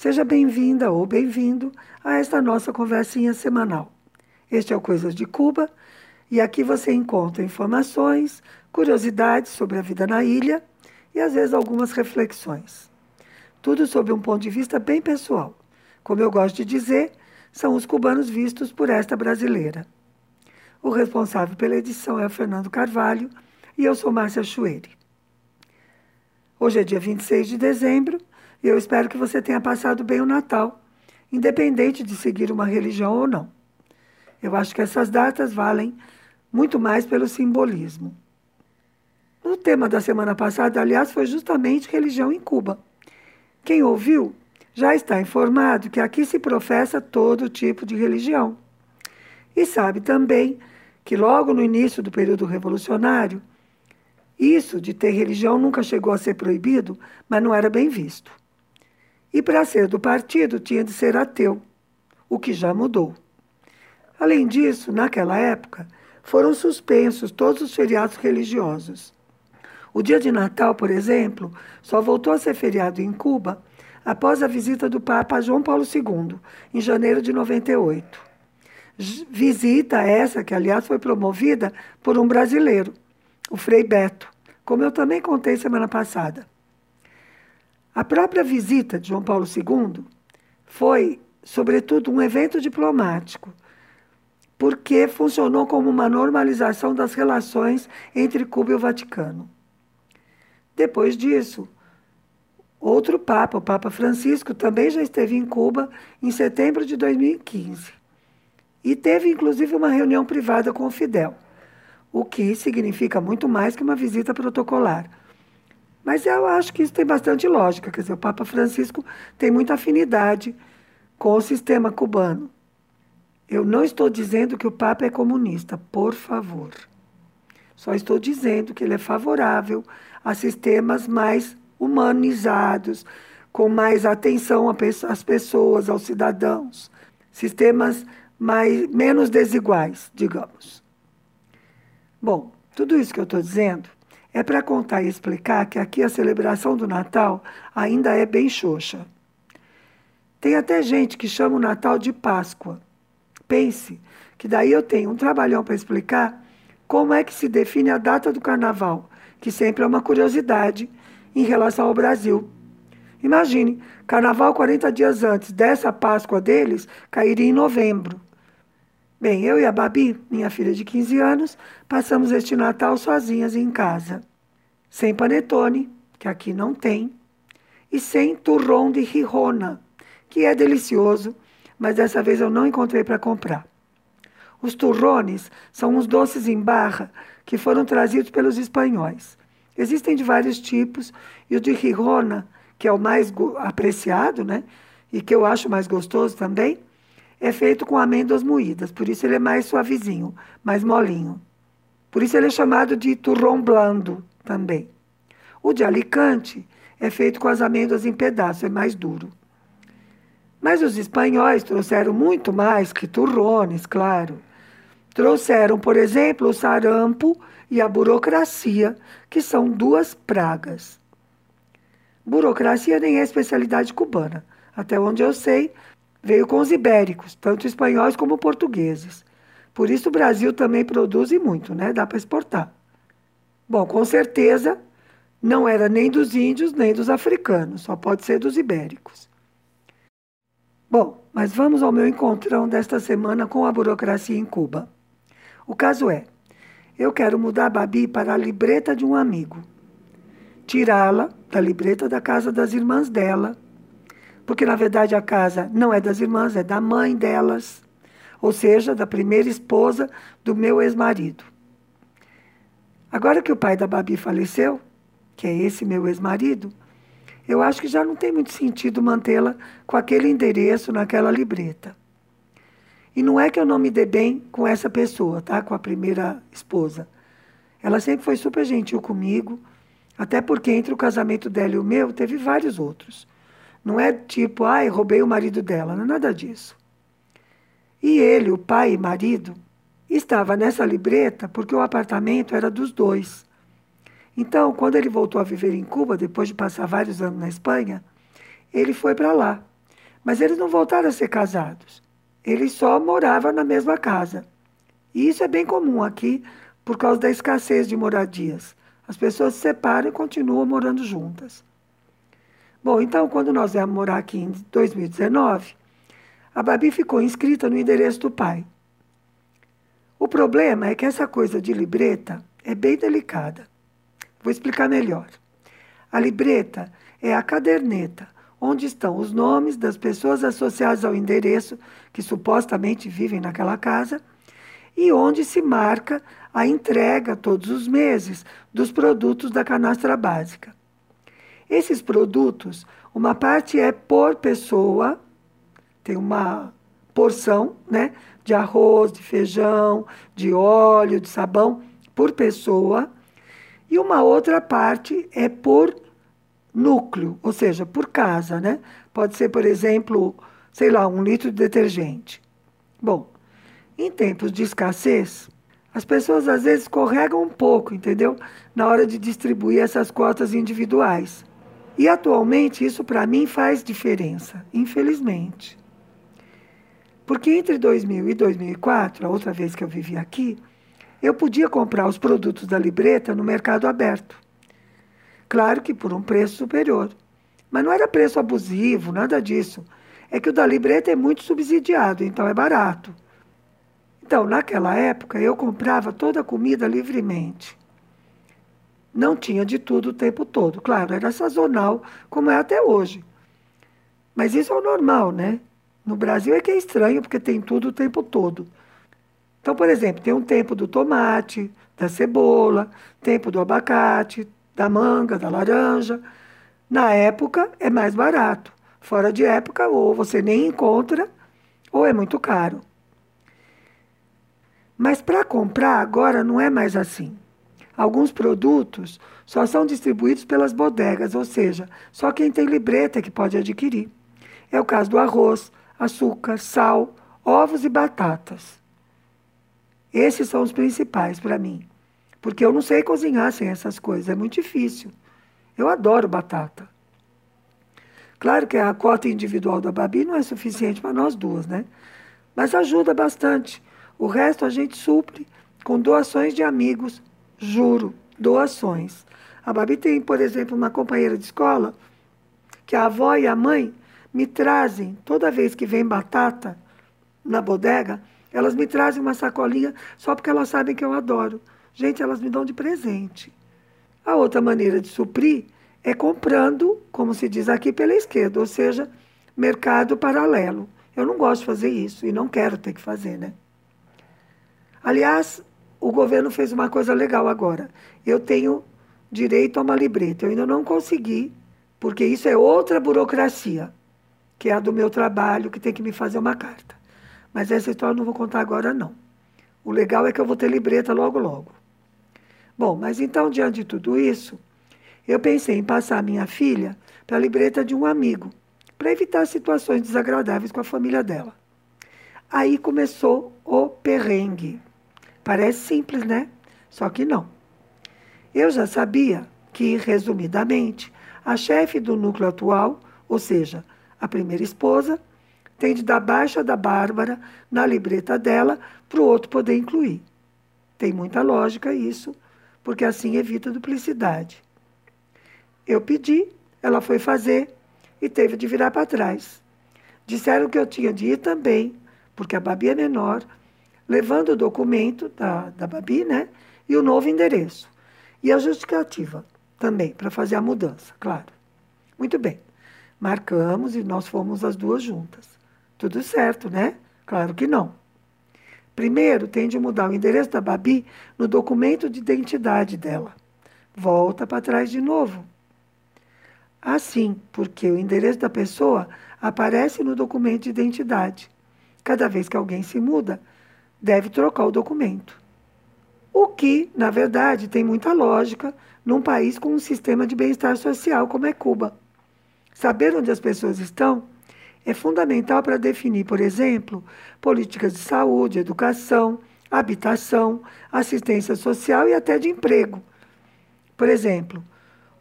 Seja bem-vinda ou bem-vindo a esta nossa conversinha semanal. Este é o Coisas de Cuba e aqui você encontra informações, curiosidades sobre a vida na ilha e às vezes algumas reflexões. Tudo sob um ponto de vista bem pessoal. Como eu gosto de dizer, são os cubanos vistos por esta brasileira. O responsável pela edição é o Fernando Carvalho e eu sou Márcia Chueire. Hoje é dia 26 de dezembro e eu espero que você tenha passado bem o Natal, independente de seguir uma religião ou não. Eu acho que essas datas valem muito mais pelo simbolismo. O tema da semana passada, aliás, foi justamente religião em Cuba. Quem ouviu já está informado que aqui se professa todo tipo de religião. E sabe também que logo no início do período revolucionário, isso de ter religião nunca chegou a ser proibido, mas não era bem visto. E para ser do partido tinha de ser ateu, o que já mudou. Além disso, naquela época, foram suspensos todos os feriados religiosos. O dia de Natal, por exemplo, só voltou a ser feriado em Cuba após a visita do Papa João Paulo II, em janeiro de 98. Visita essa que, aliás, foi promovida por um brasileiro, o Frei Beto, como eu também contei semana passada. A própria visita de João Paulo II foi, sobretudo, um evento diplomático, porque funcionou como uma normalização das relações entre Cuba e o Vaticano. Depois disso, outro Papa, o Papa Francisco, também já esteve em Cuba em setembro de 2015. E teve inclusive uma reunião privada com o Fidel, o que significa muito mais que uma visita protocolar. Mas eu acho que isso tem bastante lógica, quer dizer, o Papa Francisco tem muita afinidade com o sistema cubano. Eu não estou dizendo que o Papa é comunista, por favor. Só estou dizendo que ele é favorável a sistemas mais humanizados, com mais atenção às pessoas, aos cidadãos, sistemas mais, menos desiguais, digamos. Bom, tudo isso que eu estou dizendo é para contar e explicar que aqui a celebração do Natal ainda é bem xoxa. Tem até gente que chama o Natal de Páscoa. Pense que daí eu tenho um trabalhão para explicar como é que se define a data do carnaval, que sempre é uma curiosidade em relação ao Brasil. Imagine, carnaval 40 dias antes dessa Páscoa deles cairia em novembro. Bem, eu e a Babi, minha filha de 15 anos, passamos este Natal sozinhas em casa. Sem panetone, que aqui não tem, e sem turrão de rirona, que é delicioso, mas dessa vez eu não encontrei para comprar. Os turrones são uns doces em barra que foram trazidos pelos espanhóis. Existem de vários tipos, e o de rirona, que é o mais apreciado, né? E que eu acho mais gostoso também, é feito com amêndoas moídas, por isso ele é mais suavezinho, mais molinho. Por isso ele é chamado de turrão blando também. O de Alicante é feito com as amêndoas em pedaços, é mais duro. Mas os espanhóis trouxeram muito mais que turrones, claro. Trouxeram, por exemplo, o sarampo e a burocracia, que são duas pragas. Burocracia nem é especialidade cubana. Até onde eu sei, veio com os ibéricos, tanto espanhóis como portugueses. Por isso o Brasil também produz e muito, né? Dá para exportar. Bom, com certeza não era nem dos índios nem dos africanos, só pode ser dos ibéricos. Bom, mas vamos ao meu encontrão desta semana com a burocracia em Cuba. O caso é, eu quero mudar a Babi para a libreta de um amigo. Tirá-la da libreta da casa das irmãs dela, porque na verdade a casa não é das irmãs, é da mãe delas, ou seja, da primeira esposa do meu ex-marido. Agora que o pai da Babi faleceu, que é esse meu ex-marido, eu acho que já não tem muito sentido mantê-la com aquele endereço naquela libreta. E não é que eu não me dê bem com essa pessoa, tá? Com a primeira esposa. Ela sempre foi super gentil comigo, até porque entre o casamento dela e o meu teve vários outros. Não é tipo, ai, roubei o marido dela, não é nada disso. E ele, o pai e marido, estava nessa libreta porque o apartamento era dos dois. Então, quando ele voltou a viver em Cuba, depois de passar vários anos na Espanha, ele foi para lá. Mas eles não voltaram a ser casados. Eles só moravam na mesma casa. E isso é bem comum aqui por causa da escassez de moradias. As pessoas se separam e continuam morando juntas. Bom, então, quando nós viemos morar aqui em 2019, a Babi ficou inscrita no endereço do pai. O problema é que essa coisa de libreta é bem delicada. Vou explicar melhor. A libreta é a caderneta onde estão os nomes das pessoas associadas ao endereço que supostamente vivem naquela casa e onde se marca a entrega todos os meses dos produtos da canastra básica. Esses produtos, uma parte é por pessoa, tem uma porção, né, de arroz, de feijão, de óleo, de sabão por pessoa, e uma outra parte é por núcleo, ou seja, por casa, né? Pode ser, por exemplo, sei lá, um litro de detergente. Bom, em tempos de escassez, as pessoas às vezes escorregam um pouco, entendeu? Na hora de distribuir essas cotas individuais. E atualmente isso para mim faz diferença, infelizmente. Porque entre 2000 e 2004, a outra vez que eu vivi aqui, eu podia comprar os produtos da libreta no mercado aberto. Claro que por um preço superior. Mas não era preço abusivo, nada disso. É que o da libreta é muito subsidiado, então é barato. Então, naquela época, eu comprava toda a comida livremente. Não tinha de tudo o tempo todo. Claro, era sazonal, como é até hoje. Mas isso é o normal, né? No Brasil é que é estranho, porque tem tudo o tempo todo. Então, por exemplo, tem um tempo do tomate, da cebola, tempo do abacate, da manga, da laranja. Na época é mais barato. Fora de época, ou você nem encontra, ou é muito caro. Mas para comprar agora não é mais assim. Alguns produtos só são distribuídos pelas bodegas, ou seja, só quem tem libreta que pode adquirir. É o caso do arroz, açúcar, sal, ovos e batatas. Esses são os principais para mim. Porque eu não sei cozinhar sem essas coisas, é muito difícil. Eu adoro batata. Claro que a cota individual da Babi não é suficiente para nós duas, né? Mas ajuda bastante. O resto a gente supre com doações de amigos, juro, doações. A Babi tem, por exemplo, uma companheira de escola que a avó e a mãe me trazem, toda vez que vem batata na bodega, elas me trazem uma sacolinha só porque elas sabem que eu adoro. Gente, elas me dão de presente. A outra maneira de suprir é comprando, como se diz aqui, pela esquerda, ou seja, mercado paralelo. Eu não gosto de fazer isso e não quero ter que fazer, né? Aliás, o governo fez uma coisa legal agora. Eu tenho direito a uma libreta. Eu ainda não consegui, porque isso é outra burocracia, que é a do meu trabalho, que tem que me fazer uma carta. Mas essa história eu não vou contar agora, não. O legal é que eu vou ter libreta logo, logo. Bom, mas então, diante de tudo isso, eu pensei em passar minha filha para a libreta de um amigo, para evitar situações desagradáveis com a família dela. Aí começou o perrengue. Parece simples, né? Só que não. Eu já sabia que, resumidamente, a chefe do núcleo atual, ou seja, a primeira esposa, tem de dar baixa da Bárbara na libreta dela para o outro poder incluir. Tem muita lógica isso, porque assim evita duplicidade. Eu pedi, ela foi fazer e teve de virar para trás. Disseram que eu tinha de ir também, porque a Babi é menor, levando o documento da, da Babi, né? E o novo endereço. E a justificativa também, para fazer a mudança, claro. Muito bem. Marcamos e nós fomos as duas juntas. Tudo certo, né? Claro que não. Primeiro, tem de mudar o endereço da Babi no documento de identidade dela. Volta para trás de novo. Assim, porque o endereço da pessoa aparece no documento de identidade. Cada vez que alguém se muda, deve trocar o documento. O que, na verdade, tem muita lógica num país com um sistema de bem-estar social como é Cuba. Saber onde as pessoas estão é fundamental para definir, por exemplo, políticas de saúde, educação, habitação, assistência social e até de emprego. Por exemplo,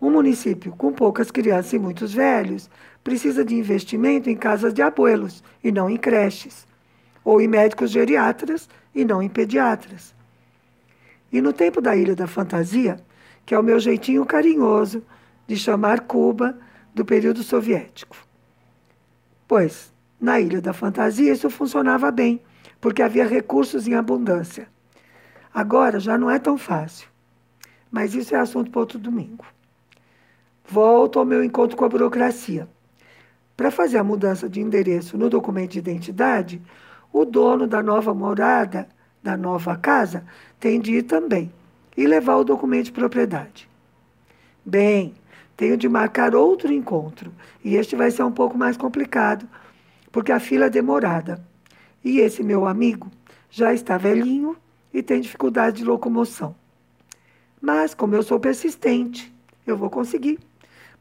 um município com poucas crianças e muitos velhos precisa de investimento em casas de abuelos e não em creches, ou em médicos geriatras e não em pediatras. E no tempo da Ilha da Fantasia, que é o meu jeitinho carinhoso de chamar Cuba do período soviético. Pois, na Ilha da Fantasia isso funcionava bem, porque havia recursos em abundância. Agora já não é tão fácil. Mas isso é assunto para outro domingo. Volto ao meu encontro com a burocracia. Para fazer a mudança de endereço no documento de identidade, o dono da nova morada, da nova casa, tem de ir também e levar o documento de propriedade. Bem, tenho de marcar outro encontro e este vai ser um pouco mais complicado, porque a fila é demorada. E esse meu amigo já está velhinho e tem dificuldade de locomoção. Mas, como eu sou persistente, eu vou conseguir,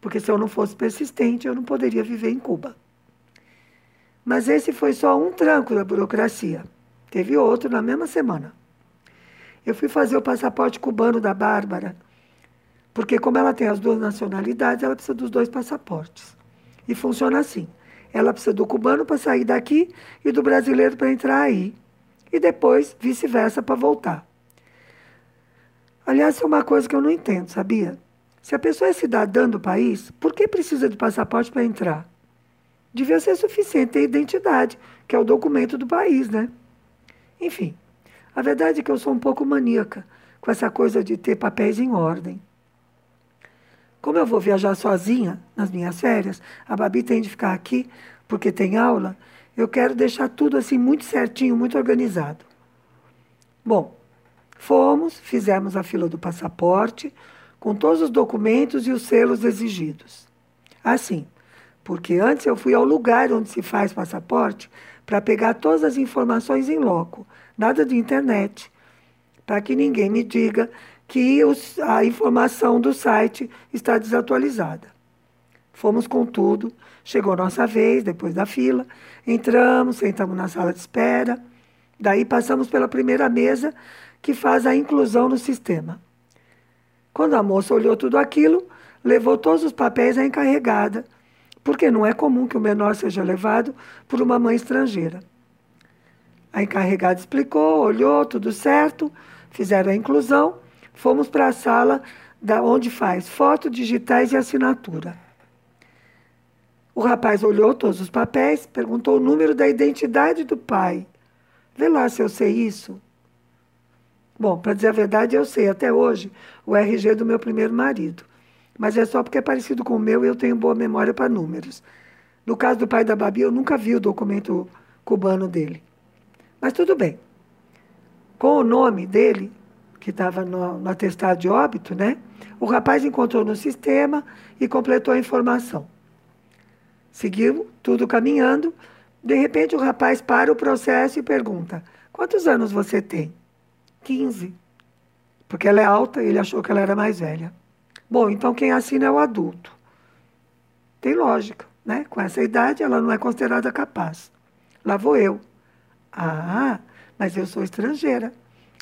porque se eu não fosse persistente, eu não poderia viver em Cuba. Mas esse foi só um tranco da burocracia. Teve outro na mesma semana. Eu fui fazer o passaporte cubano da Bárbara, porque como ela tem as duas nacionalidades, ela precisa dos dois passaportes. E funciona assim. Ela precisa do cubano para sair daqui e do brasileiro para entrar aí. E depois vice-versa para voltar. Aliás, é uma coisa que eu não entendo, sabia? Se a pessoa é cidadã do país, por que precisa de passaporte para entrar? Devia ser suficiente ter identidade, que é o documento do país, né? Enfim, a verdade é que eu sou um pouco maníaca com essa coisa de ter papéis em ordem. Como eu vou viajar sozinha nas minhas férias, a Babi tem de ficar aqui porque tem aula, eu quero deixar tudo assim muito certinho, muito organizado. Bom, fomos, fizemos a fila do passaporte, com todos os documentos e os selos exigidos. Assim, porque antes eu fui ao lugar onde se faz passaporte para pegar todas as informações em loco, nada de internet, para que ninguém me diga que os, a informação do site está desatualizada. Fomos com tudo, chegou nossa vez, depois da fila, entramos, sentamos na sala de espera, daí passamos pela primeira mesa que faz a inclusão no sistema. Quando a moça olhou tudo aquilo, levou todos os papéis à encarregada, porque não é comum que o menor seja levado por uma mãe estrangeira. A encarregada explicou, olhou, tudo certo, fizeram a inclusão, fomos para a sala da onde faz foto, digitais e assinatura. O rapaz olhou todos os papéis, perguntou o número da identidade do pai. Vê lá se eu sei isso. Bom, para dizer a verdade, eu sei até hoje o RG do meu primeiro marido. Mas é só porque é parecido com o meu e eu tenho boa memória para números. No caso do pai da Babi, eu nunca vi o documento cubano dele. Mas tudo bem. Com o nome dele, que estava no, no atestado de óbito, né? O rapaz encontrou no sistema e completou a informação. Seguiu tudo caminhando. De repente, o rapaz para o processo e pergunta: Quantos anos você tem? 15. Porque ela é alta ele achou que ela era mais velha. Bom, então quem assina é o adulto. Tem lógica, né? Com essa idade, ela não é considerada capaz. Lá vou eu. Ah, mas eu sou estrangeira.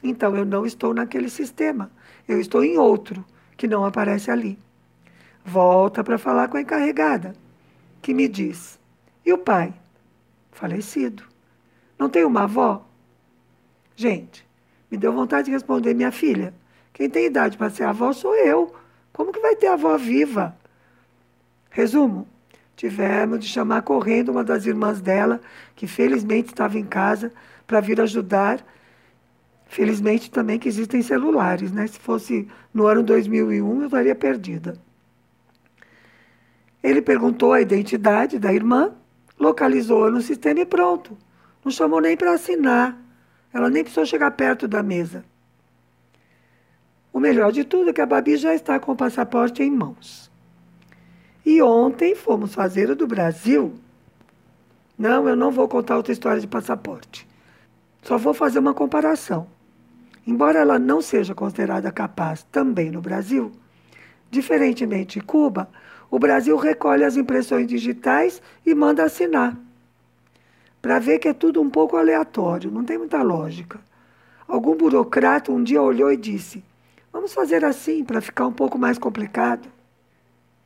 Então eu não estou naquele sistema. Eu estou em outro, que não aparece ali. Volta para falar com a encarregada, que me diz: E o pai? Falecido. Não tem uma avó? Gente, me deu vontade de responder: Minha filha, quem tem idade para ser avó sou eu. Como que vai ter avó viva? Resumo: tivemos de chamar correndo uma das irmãs dela, que felizmente estava em casa, para vir ajudar. Felizmente também que existem celulares, né? Se fosse no ano 2001, eu estaria perdida. Ele perguntou a identidade da irmã, localizou-a no sistema e pronto. Não chamou nem para assinar. Ela nem precisou chegar perto da mesa. O melhor de tudo é que a Babi já está com o passaporte em mãos. E ontem fomos fazer o do Brasil. Não, eu não vou contar outra história de passaporte. Só vou fazer uma comparação. Embora ela não seja considerada capaz também no Brasil, diferentemente de Cuba, o Brasil recolhe as impressões digitais e manda assinar. Para ver que é tudo um pouco aleatório, não tem muita lógica. Algum burocrata um dia olhou e disse: Vamos fazer assim para ficar um pouco mais complicado.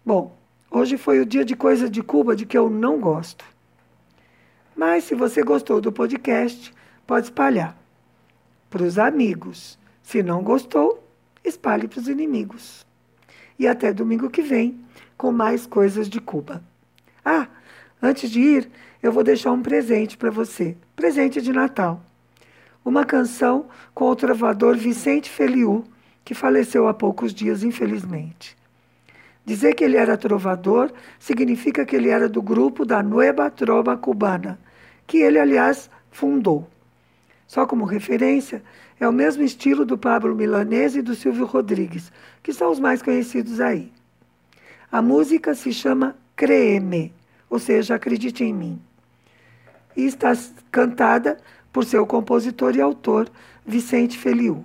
Bom, Hoje foi o dia de coisas de Cuba de que eu não gosto. Mas se você gostou do podcast, pode espalhar para os amigos. Se não gostou, espalhe para os inimigos. E até domingo que vem com mais coisas de Cuba. Ah, antes de ir, eu vou deixar um presente para você presente de Natal. Uma canção com o trovador Vicente Feliu, que faleceu há poucos dias, infelizmente. Dizer que ele era trovador significa que ele era do grupo da Nueva Trova Cubana, que ele, aliás, fundou. Só como referência, é o mesmo estilo do Pablo Milanese e do Silvio Rodrigues, que são os mais conhecidos aí. A música se chama Creeme, ou seja, Acredite em Mim. E está cantada por seu compositor e autor, Vicente Feliu.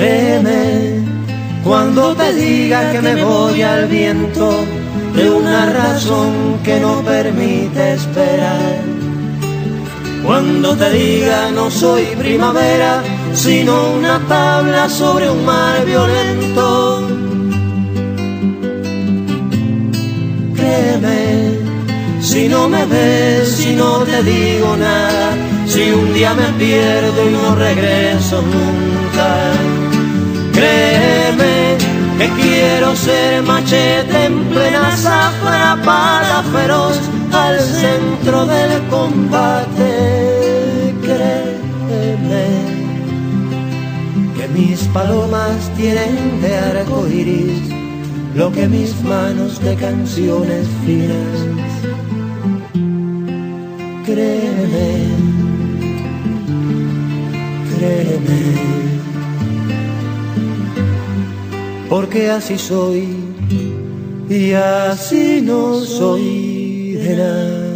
Créeme cuando te diga que me voy al viento de una razón que no permite esperar. Cuando te diga no soy primavera, sino una tabla sobre un mar violento. Créeme, si no me ves, si no te digo nada, si un día me pierdo y no regreso nunca Créeme que quiero ser machete en plena zafra para feroz al centro del combate. Créeme que mis palomas tienen de arco iris lo que mis manos de canciones finas. Créeme, créeme porque así soy y así no soy de nadie.